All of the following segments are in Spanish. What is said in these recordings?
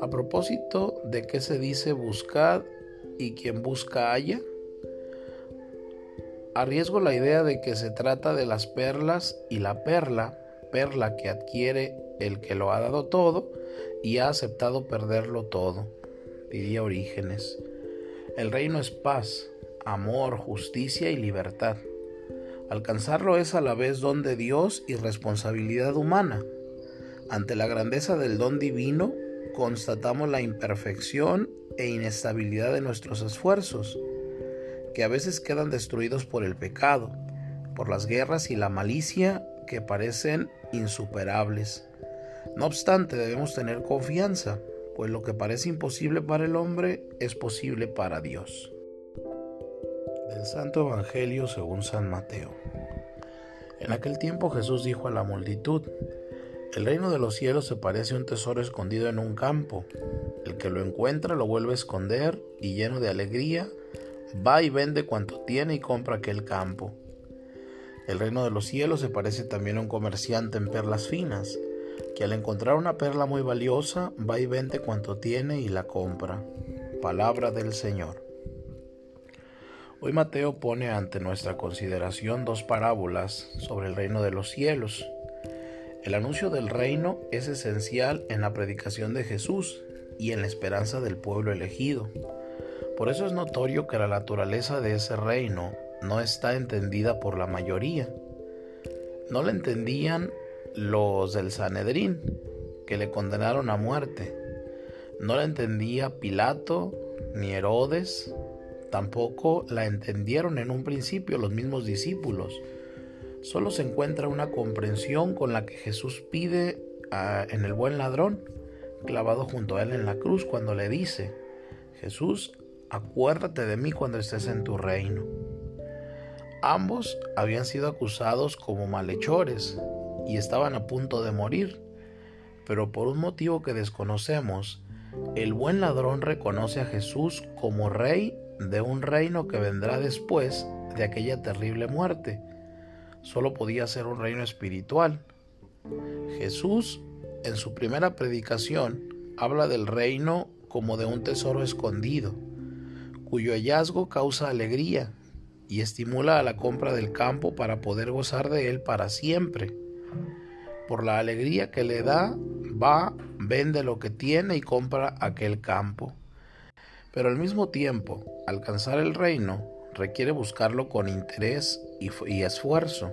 A propósito de qué se dice buscad y quien busca halla, arriesgo la idea de que se trata de las perlas y la perla, perla que adquiere el que lo ha dado todo y ha aceptado perderlo todo, diría Orígenes. El reino es paz, amor, justicia y libertad. Alcanzarlo es a la vez don de Dios y responsabilidad humana. Ante la grandeza del don divino, constatamos la imperfección e inestabilidad de nuestros esfuerzos, que a veces quedan destruidos por el pecado, por las guerras y la malicia que parecen insuperables. No obstante, debemos tener confianza, pues lo que parece imposible para el hombre es posible para Dios. Del Santo Evangelio según San Mateo. En aquel tiempo Jesús dijo a la multitud, el reino de los cielos se parece a un tesoro escondido en un campo. El que lo encuentra lo vuelve a esconder y lleno de alegría, va y vende cuanto tiene y compra aquel campo. El reino de los cielos se parece también a un comerciante en perlas finas, que al encontrar una perla muy valiosa va y vende cuanto tiene y la compra. Palabra del Señor. Hoy Mateo pone ante nuestra consideración dos parábolas sobre el reino de los cielos. El anuncio del reino es esencial en la predicación de Jesús y en la esperanza del pueblo elegido. Por eso es notorio que la naturaleza de ese reino no está entendida por la mayoría. No la entendían los del Sanedrín, que le condenaron a muerte. No la entendía Pilato ni Herodes, tampoco la entendieron en un principio los mismos discípulos. Solo se encuentra una comprensión con la que Jesús pide en el buen ladrón, clavado junto a él en la cruz, cuando le dice, Jesús, acuérdate de mí cuando estés en tu reino. Ambos habían sido acusados como malhechores y estaban a punto de morir, pero por un motivo que desconocemos, el buen ladrón reconoce a Jesús como rey de un reino que vendrá después de aquella terrible muerte. Solo podía ser un reino espiritual. Jesús, en su primera predicación, habla del reino como de un tesoro escondido, cuyo hallazgo causa alegría y estimula a la compra del campo para poder gozar de él para siempre. Por la alegría que le da, va, vende lo que tiene y compra aquel campo. Pero al mismo tiempo, alcanzar el reino requiere buscarlo con interés y, esfuerzo,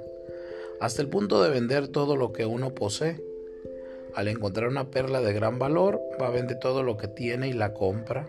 hasta el punto de vender todo lo que uno posee. Al encontrar una perla de gran valor, va a vender todo lo que tiene y la compra